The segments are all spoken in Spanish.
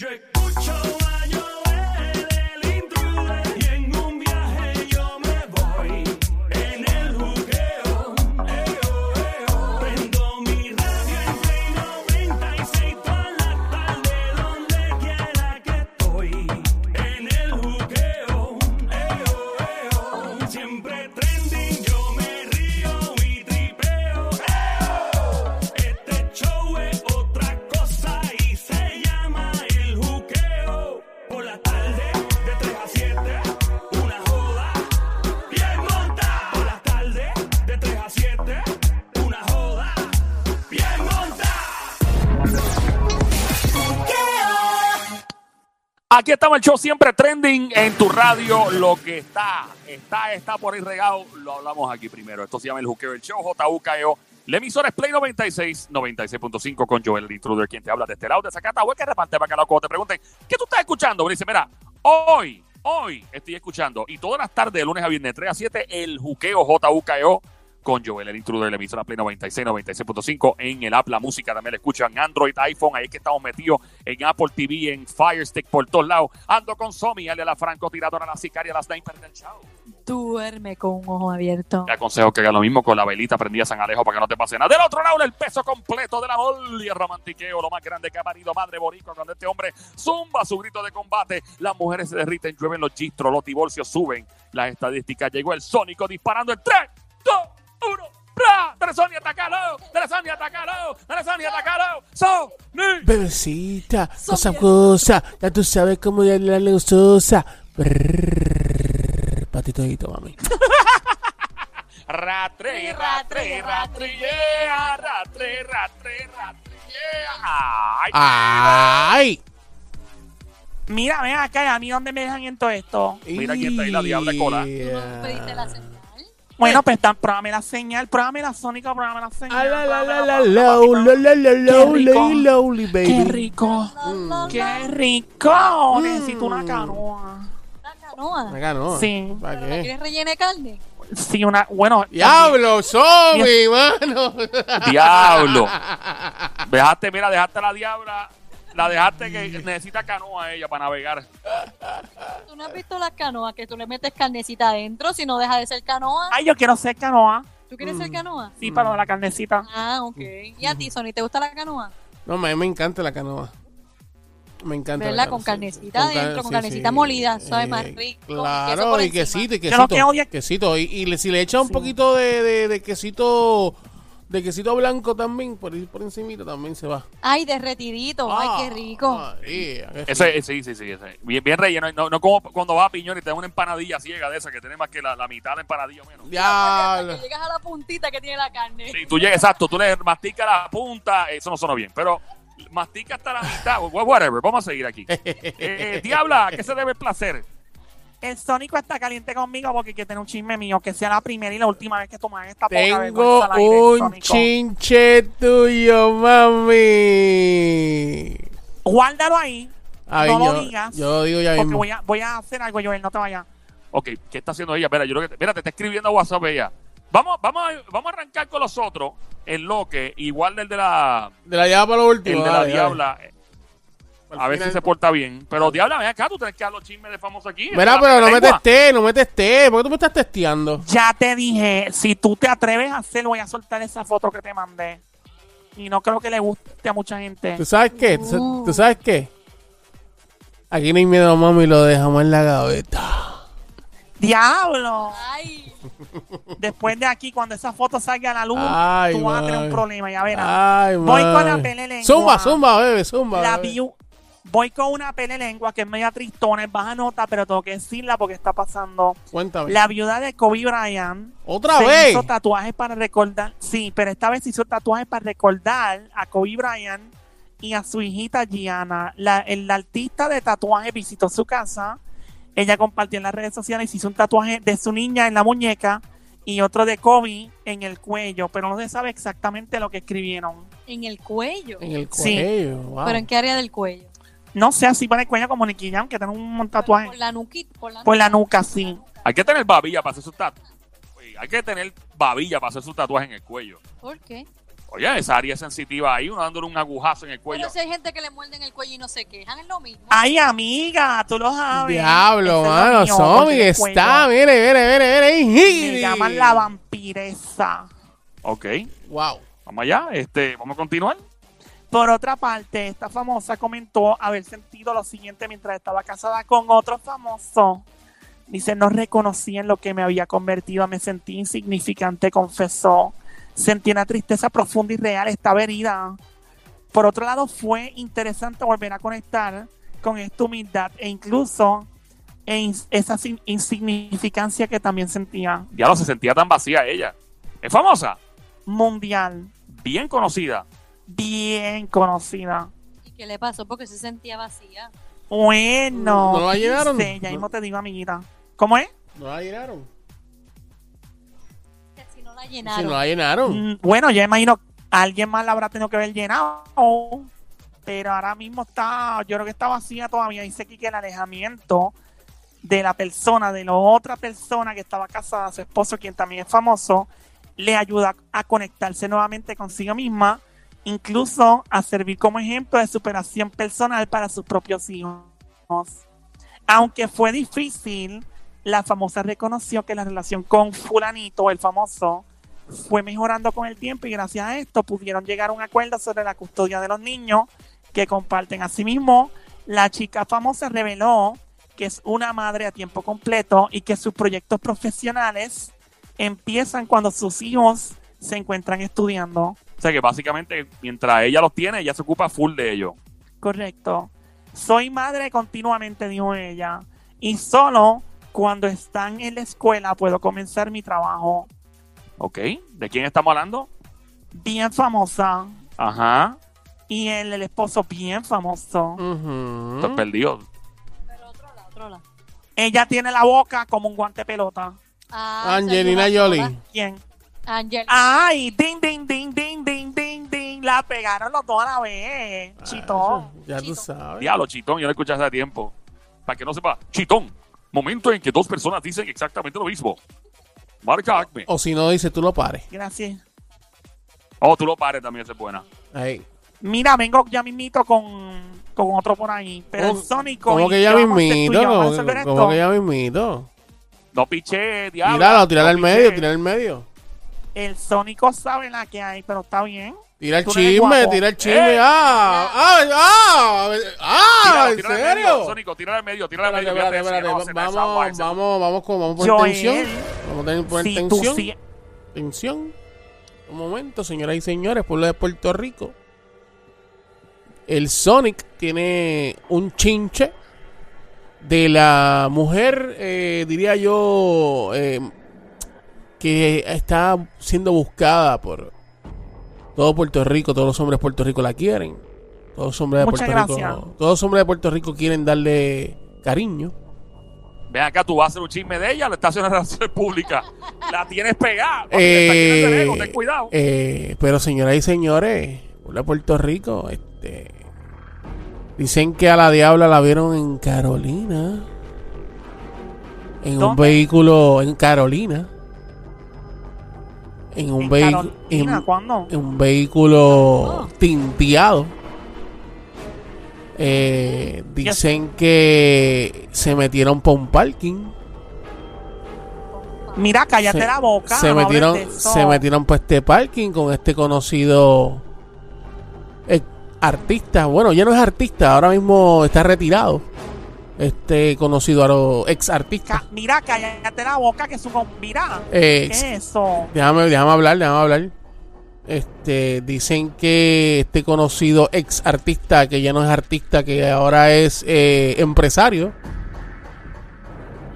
Yo Aquí estamos el show siempre trending en tu radio. Lo que está, está, está por ahí regado. Lo hablamos aquí primero. Esto se llama el Juqueo el Show, JUKEO. La emisora es Play 96, 96.5 con Joel el Intruder, quien te habla de este lado de Zacatahue, que reparte bacalao cuando te pregunten, ¿qué tú estás escuchando? Me dice, mira, hoy, hoy estoy escuchando, y todas las tardes, de lunes a viernes, 3 a 7, el Juqueo JUKEO con Joel el Intruder, la emisora Play 96, 96.5 en el app, la música también la escuchan Android, iPhone, ahí es que estamos metidos en Apple TV, en Fire Stick por todos lados. Ando con Somi, ale a la francotiradora, la sicaria, la sniper del show. Duerme con un ojo abierto. Te aconsejo que hagas lo mismo con la velita prendida San Alejo para que no te pase nada. Del otro lado, el peso completo del amor y el romantiqueo, lo más grande que ha parido madre boricua cuando este hombre zumba su grito de combate. Las mujeres se derriten, llueven los gistros, los divorcios suben. Las estadísticas llegó el sónico disparando en 3, 2, 1. ¡Bra! Teresonia, atacalo. Teresonia, atacalo. Teresonia, atacalo. Sony. Bebecita, cosa cosa, ya tú sabes cómo ya la gustosa. Patitodito, mami. Ratre, ratre, ratre, yeah. Ratre, ratre, ratre, yeah. Ay, ¡Ay! Mira, ven acá, ¿y a mí dónde me dejan en todo esto? Mira quién está ahí, la diabla cola. ¿Tú pediste la? Bueno, pues tan, pruébame la señal, pruébame la sónica, pruébame la señal. La, la, Qué rico, Mm. qué rico. Necesito una canoa. Una canoa. Acá no. Sí. ¿Para ¿Pero la qué? quieres rellena de carne? Sí, una, bueno. ¡Diablo, Somi, mano! Diablo. Dejaste, mira, dejaste a la diabla. La dejaste que necesita canoa ella para navegar. ¿Tú no has visto las canoas que tú le metes carnecita adentro si no deja de ser canoa? Ay, yo quiero ser canoa. ¿Tú quieres Mm. ser canoa? Sí, para la carnecita. Ah, ok. ¿Y a ti, Sony, te gusta la canoa? No, a mí me encanta la canoa. Me encanta. la ¿Verdad? Con carnecita Con adentro, con sí, carnecita sí. molida, sabe más Eh, rico, y queso Claro, y quesito, y quesito. es- quesito. Y, y le- si le echas un Sí. poquito de, de, de quesito de quesito blanco también, por, por encimita también se va. Ay, derretidito. Ay, qué rico. María, qué Ese, rico. ese, sí, sí, sí. Ese. Bien, bien relleno. No, no como cuando va a Piñón y te da una empanadilla ciega de esa que tiene más que la, la mitad de la empanadilla o menos. Diablo. que llegas a la puntita que tiene la carne. Sí, tú llegas, exacto, tú le masticas la punta, eso no suena bien, pero mastica hasta la mitad, wh- whatever, vamos a seguir aquí. Eh, Diabla, ¿a qué se debe el placer? El Sónico está caliente conmigo porque quiere tener un chisme mío, que sea la primera y la última vez que tomas esta poca Tengo vergüenza al aire, un Sónico. chinche tuyo, mami. Guárdalo ahí, Ay, no yo, lo digas, yo lo digo ya porque mismo. voy a, voy a hacer algo, Joel, no te vayas. Ok, ¿qué está haciendo ella? Espera, yo creo que, mira, te está escribiendo a WhatsApp ella. Vamos, vamos, a, vamos a arrancar con los otros, el loque, igual del de la, De la llave para lo el último. de la dale, Diabla, dale. A ver si final- se porta bien. Pero Diabla, ven acá, tú tienes que dar los chismes de famoso aquí. Mira, pero no me testé, no me testé. ¿Por qué tú me estás testeando? Ya te dije, si tú te atreves a hacerlo, voy a soltar esa foto que te mandé. Y no creo que le guste a mucha gente. ¿Tú sabes qué? ¿Tú, sa- Uh. tú sabes qué? Aquí no hay miedo, mami, lo dejamos en la gaveta. ¡Diablo! Ay, Después de aquí, cuando esa foto salga a la luz, Ay, tú vas a tener un problema, ya verás. Ay, Voy con la mami. pele lengua. Zumba, zumba, bebé, zumba. La bebé. Voy con una pele lengua que es media tristona, es baja nota, pero tengo que decirla porque está pasando. Cuéntame. La viuda de Kobe Bryant ¿Otra se vez? hizo tatuajes para recordar. Sí, pero esta vez se hizo tatuajes para recordar a Kobe Bryant y a su hijita Gianna. La, el artista de tatuajes visitó su casa. Ella compartió en las redes sociales y se hizo un tatuaje de su niña en la muñeca y otro de Kobe en el cuello, pero no se sabe exactamente lo que escribieron. en el cuello. En el Sí. cuello. wow. ¿Pero en qué área del cuello? No sé, así para el cuello como Nicky Jam, que tiene un tatuaje Por la nuquita. Por la por la nuca, sí. Hay que tener babilla para hacer sus tatuajes. Hay que tener babilla para hacer sus tatuajes en el cuello. ¿Por qué? Oye, esa área sensitiva ahí, uno dándole un agujazo en el cuello. Pero si hay gente que le muerden el cuello y no se quejan, es lo mismo. Ay, amiga, tú lo sabes. Diablo, mano. cuello está, mire, mire, mire, mire. Me llaman la vampiresa. Ok, Wow. vamos allá. Este, vamos a continuar. Por otra parte, esta famosa comentó haber sentido lo siguiente mientras estaba casada con otro famoso. Dice, no reconocí en lo que me había convertido, me sentí insignificante, confesó. Sentí una tristeza profunda y real, estaba herida. Por otro lado, fue interesante volver a conectar con esta humildad e incluso esa insignificancia que también sentía. Ya no se sentía tan vacía ella. Es famosa, Mundial, bien conocida. Bien conocida. ¿Y qué le pasó? Porque se sentía vacía. Bueno, ¿No la llenaron? dice, ya mismo te digo, amiguita. ¿Cómo es? ¿No la llenaron? Que si no la Si llenaron. no la llenaron. Mm, Bueno, yo imagino alguien más la habrá tenido que haber llenado. Pero ahora mismo está, yo creo que está vacía todavía. Dice aquí que el alejamiento de la persona, de la otra persona que estaba casada, su esposo, quien también es famoso, le ayuda a conectarse nuevamente consigo misma, incluso a servir como ejemplo de superación personal para sus propios hijos. Aunque fue difícil, la famosa reconoció que la relación con fulanito, el famoso, fue mejorando con el tiempo y gracias a esto pudieron llegar a un acuerdo sobre la custodia de los niños que comparten. Asimismo, la chica famosa reveló que es una madre a tiempo completo y que sus proyectos profesionales empiezan cuando sus hijos se encuentran estudiando. O sea que básicamente, mientras ella los tiene, ella se ocupa full de ellos. Correcto. Soy madre continuamente, dijo ella, y solo cuando están en la escuela puedo comenzar mi trabajo. ¿Ok? ¿De quién estamos hablando? Bien famosa. Ajá. Y el, el esposo bien famoso. Ujú. Estoy perdido. Pero otro lado, otro lado. Ella tiene la boca como un guante de pelota. Ah, Angelina Jolie. ¿Quién? Angelina. Ay, ding, ding, ding, ding. La pegaron los dos a la vez. Chito. Ya tú Chito. sabes. Diablo, chitón, yo lo escuché hace tiempo. Para que no sepa, chitón. Momento en que dos personas dicen exactamente lo mismo. Marca Acme. O si no, dice tú lo pares. Gracias. Oh, tú lo pares también, esa es buena. Ahí. Mira, vengo ya mismito con, con otro por ahí. Pero ¿Cómo- el Sónico. ¿Cómo que ya ¿qué vamos a hacer tú mismito? ¿Cómo cómo que ya mismito? No piché, diablo. Tíralo, tíralo no al medio, tíralo al medio. El Sónico sabe la que hay, pero está bien. Tira el chisme, tira el chisme. ¡Eh! ¡Ah! ¡Ah! ¡Ah! ¡Ah! Tíralo, ¿En serio? Sónico, tíralo al medio, tíralo al Espérate, medio. espérate, espérate. Vamos, vamos, vamos con, vamos Joel, tensión. Vamos a tener poner tensión. sí- Tensión. Un momento, señoras y señores, pueblo de Puerto Rico. El Sonic tiene un chinche de la mujer, eh, diría yo, eh, que está siendo buscada por todo Puerto Rico. Todos los hombres de Puerto Rico la quieren. Todos los hombres de Muchas Puerto gracias. Rico. Todos los hombres de Puerto Rico quieren darle cariño. Ven acá, tú vas a hacer un chisme de ella, la estación de relaciones públicas. La tienes pegada. Te Eh, ego, ten cuidado. eh, pero señoras y señores, de Puerto Rico, este, dicen que a la diabla la vieron en Carolina, en un vehículo en Carolina, en un ¿En vehículo, en un vehículo tinteado. Eh, dicen que se metieron por un parking. Mira, cállate se, la boca. se metieron se metieron por este parking con este conocido eh, artista bueno ya no es artista ahora mismo está retirado este conocido aro- ex artista Ca- Mira, cállate la boca, que es un. Mira, Eh, ¿qué es eso? déjame déjame hablar déjame hablar este dicen que este conocido ex artista que ya no es artista que ahora es eh, empresario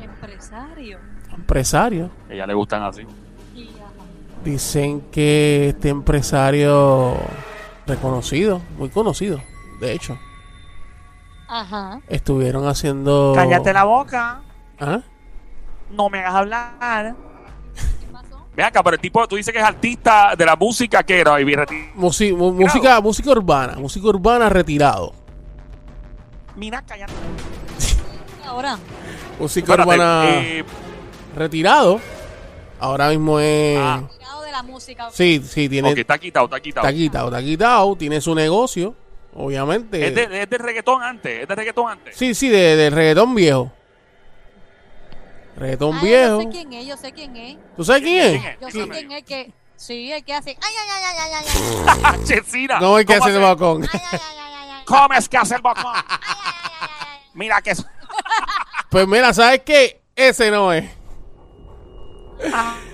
Empresario. empresario A ella le gustan así. Dicen que este empresario reconocido, muy conocido, de hecho, Ajá. estuvieron haciendo. Cállate la boca. ¿Ah? No me hagas hablar. ¿Qué pasó? Ven acá, pero el tipo, tú dices que es artista de la música, que era? Y Musi- mu- música, música urbana, música urbana retirado. Mira, cállate. Ahora. Música Espérate, urbana eh, retirado. Ahora mismo es. Ah. Tirado de la música. Sí, sí, tiene. Ok, está quitado, está quitado. Está quitado, está quitado. Tiene su negocio, obviamente. Es de, es de reggaetón antes, es de reggaetón antes. Sí, sí, de, de reggaetón viejo. Reggaetón Ay, viejo. Yo sé quién es, yo sé quién es. ¿Tú sabes quién ¿Quién es? es? Yo ¿Quién sé quién es que. Sí, el que hace. Ay, ay, ay, ay, ay, ay, ay. Chesina. ¿Cómo es que ¿Cómo hace el bocón? Ay, ay, ay, ay. ¿Cómo es que hace el bocón? Ay, ay, ay, ay, ay. Mira que es. Pues mira, ¿sabes qué? Ese no es.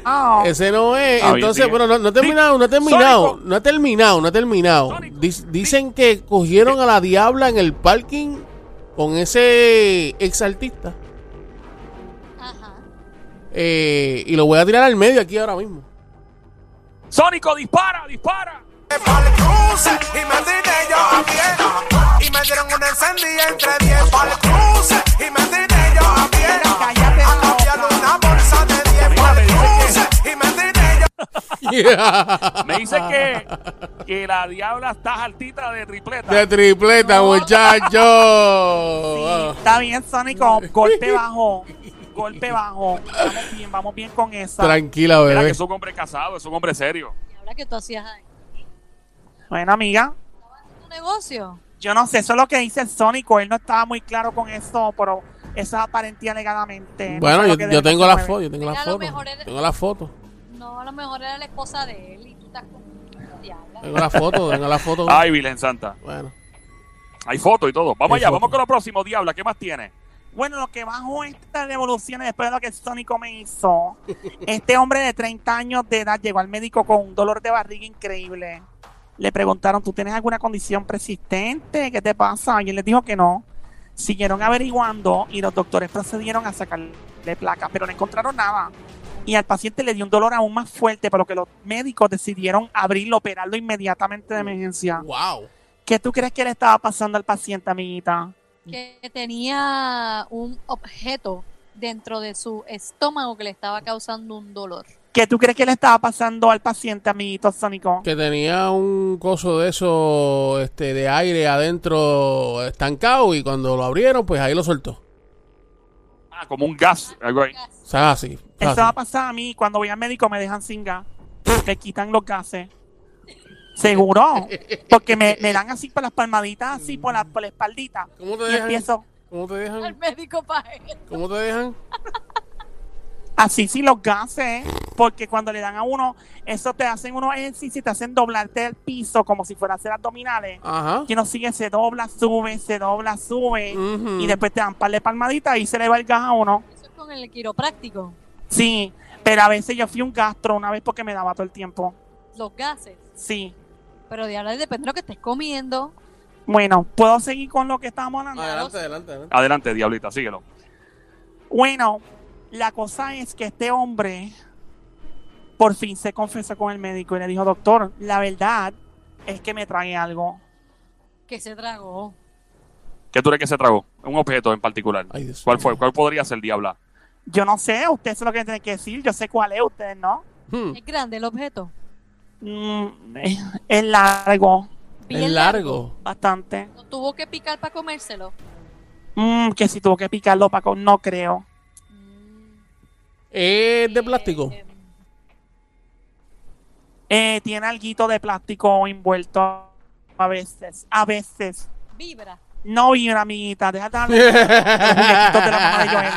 Ah, Ese no es. Ah, Entonces, bueno, no, no ha terminado, no ha terminado. No ha terminado, no ha terminado. Dicen que cogieron a la diabla en el parking con ese ex artista. Ajá. Eh, y lo voy a tirar al medio aquí ahora mismo. Sónico, dispara, dispara. Y me tiré yo a pie Y me dieron una encendida entre diez Pa'l cruce y me tiré Me dice que, que la diabla está altita de tripleta. De tripleta, No. muchacho. está bien, Sónico. Golpe bajo. Golpe bajo. Vamos bien, vamos bien con esa. Tranquila, Mira que bebé. es un hombre casado, es un hombre serio. ¿Y ahora qué tú hacías ahí? Bueno, amiga. ¿Tu negocio? Yo no sé, eso es lo que dice el Sónico. Él no estaba muy claro con eso, pero eso es aparentía alegadamente. No Bueno, sé yo, que tengo la foto, yo tengo la Mira, a lo foto. Tengo la foto. No, a lo mejor era la esposa de él y tú estás con diabla. Tengo la foto, tengo la foto. Ay, Virgen Santa. Bueno. Hay fotos y todo. Vamos Hay allá, foto. vamos con lo próximo, diabla. ¿Qué más tiene? Bueno, lo que bajó esta revolución después de lo que el Sónico me hizo. Este hombre de 30 años de edad llegó al médico con un dolor de barriga increíble. Le preguntaron, ¿tú tienes alguna condición persistente? ¿Qué te pasa? Y él les dijo que no. Siguieron averiguando y los doctores procedieron a sacarle placa, pero no encontraron nada. Y al paciente le dio un dolor aún más fuerte, por lo que los médicos decidieron abrirlo, operarlo inmediatamente de emergencia. Wow. ¿Qué tú crees que le estaba pasando al paciente, amiguita? Que tenía un objeto dentro de su estómago que le estaba causando un dolor. ¿Qué tú crees que le estaba pasando al paciente, amiguito Sónico? Que tenía un coso de eso, este, de aire adentro estancado y cuando lo abrieron, pues ahí lo soltó. Ah, como un gas, algo ahí. O sea, así. Eso va a pasar a mí cuando voy al médico me dejan sin gas. Me quitan los gases. Seguro. Porque me, me dan así por las palmaditas, así por la, por la espaldita. ¿Cómo te Y dejan? empiezo ¿Cómo te Al dejan? médico para él. ¿Cómo te dejan? así sí los gases. Porque cuando le dan a uno, eso te hacen unos ejercicios y te hacen doblarte el piso como si fuera a hacer abdominales. Ajá. Que uno sigue, se dobla, sube, se dobla, sube. Y después te dan par de palmaditas y se le va el gas a uno. Eso es con el quiropráctico. Sí, pero a veces yo fui un gastro una vez porque me daba todo el tiempo. Los gases. Sí. Pero de ahora depende de lo que estés comiendo. Bueno, ¿puedo seguir con lo que estábamos hablando? Adelante, adelante, adelante. Adelante, diablita, síguelo. Bueno, la cosa es que este hombre por fin se confesó con el médico y le dijo, doctor, la verdad es que me trae algo. Que se tragó. ¿Qué tú crees que se tragó? Un objeto en particular. Ay, ¿Cuál fue? ¿Cuál podría ser, diabla? Yo no sé, usted es lo que tiene que decir, yo sé cuál es, usted no. Hmm. Es grande el objeto. Mm, es- es largo, Bien Es largo. bastante. No tuvo que picar para comérselo. Mm, que si tuvo que picarlo, Paco, no creo. ¿Es de plástico? eh, Eh, tiene alguito de plástico envuelto a veces, a veces. vibra. No vi una amiguita, déjate hablar. Los muñequitos de la mamá de Joel.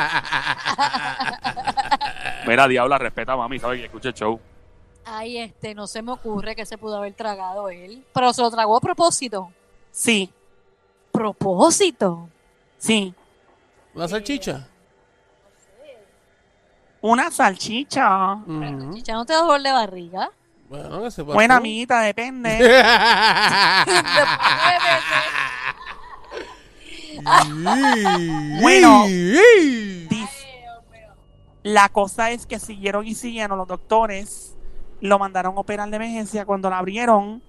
Mira, diabla, respeta a mami, ¿sabes? Que escuche el show. Ay, este, no se me ocurre que se pudo haber tragado él. Pero se lo tragó a propósito. Sí, ¿Propósito? sí. ¿La salchicha? Una salchicha. Ujú. Chicha, ¿no te da dolor de barriga? Bueno, que se. Buena amiguita, depende. Bueno. La cosa es que siguieron y siguieron los doctores. Lo mandaron a operar de emergencia cuando la abrieron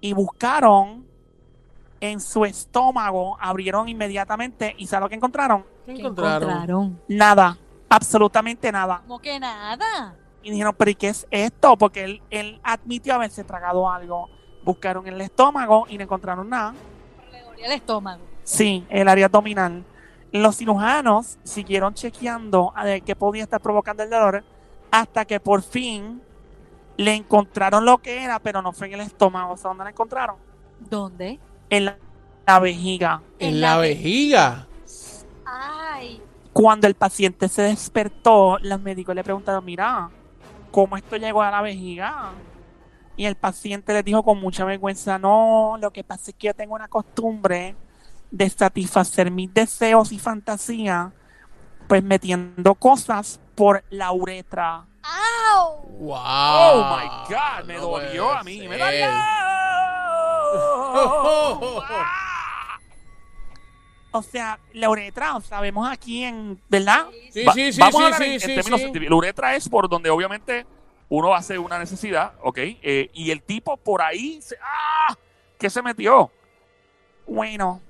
y buscaron en su estómago. Abrieron inmediatamente y ¿sabes lo que encontraron? ¿Qué ¿Qué encontraron? Nada. Absolutamente nada. Como que nada. Y dijeron, pero ¿y qué es esto? Porque él, él admitió haberse tragado algo. Buscaron en el estómago y no encontraron nada. Le dolía el estómago. Sí, el área abdominal. Los cirujanos siguieron chequeando a ver qué podía estar provocando el dolor hasta que por fin le encontraron lo que era, pero no fue en el estómago. ¿Sabes dónde la encontraron? ¿Dónde? En la, la vejiga. En la vejiga. Ay, Cuando el paciente se despertó, los médicos le preguntaron, mira, ¿cómo esto llegó a la vejiga? Y el paciente les dijo con mucha vergüenza, no, lo que pasa es que yo tengo una costumbre de satisfacer mis deseos y fantasías, pues metiendo cosas por la uretra. ¡Au! Wow. Oh my God, me No dolió a mí. Me dolió. Ah. O sea, la uretra, sabemos aquí en, ¿verdad? Sí, sí, sí, vamos sí, a hablar sí, en, en sí, términos sí. científicos. La uretra es por donde obviamente uno hace una necesidad, ¿ok? Eh, y el tipo por ahí, se, ¡ah! ¿Qué se metió? Bueno,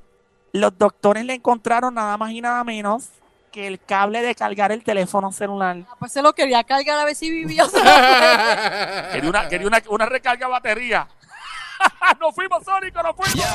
los doctores le encontraron nada más y nada menos que el cable de cargar el teléfono celular. Ah, Pues se lo quería cargar a ver si vivía. Quería una, quería una, una recarga de batería. nos fuimos, Sónico, nos fuimos.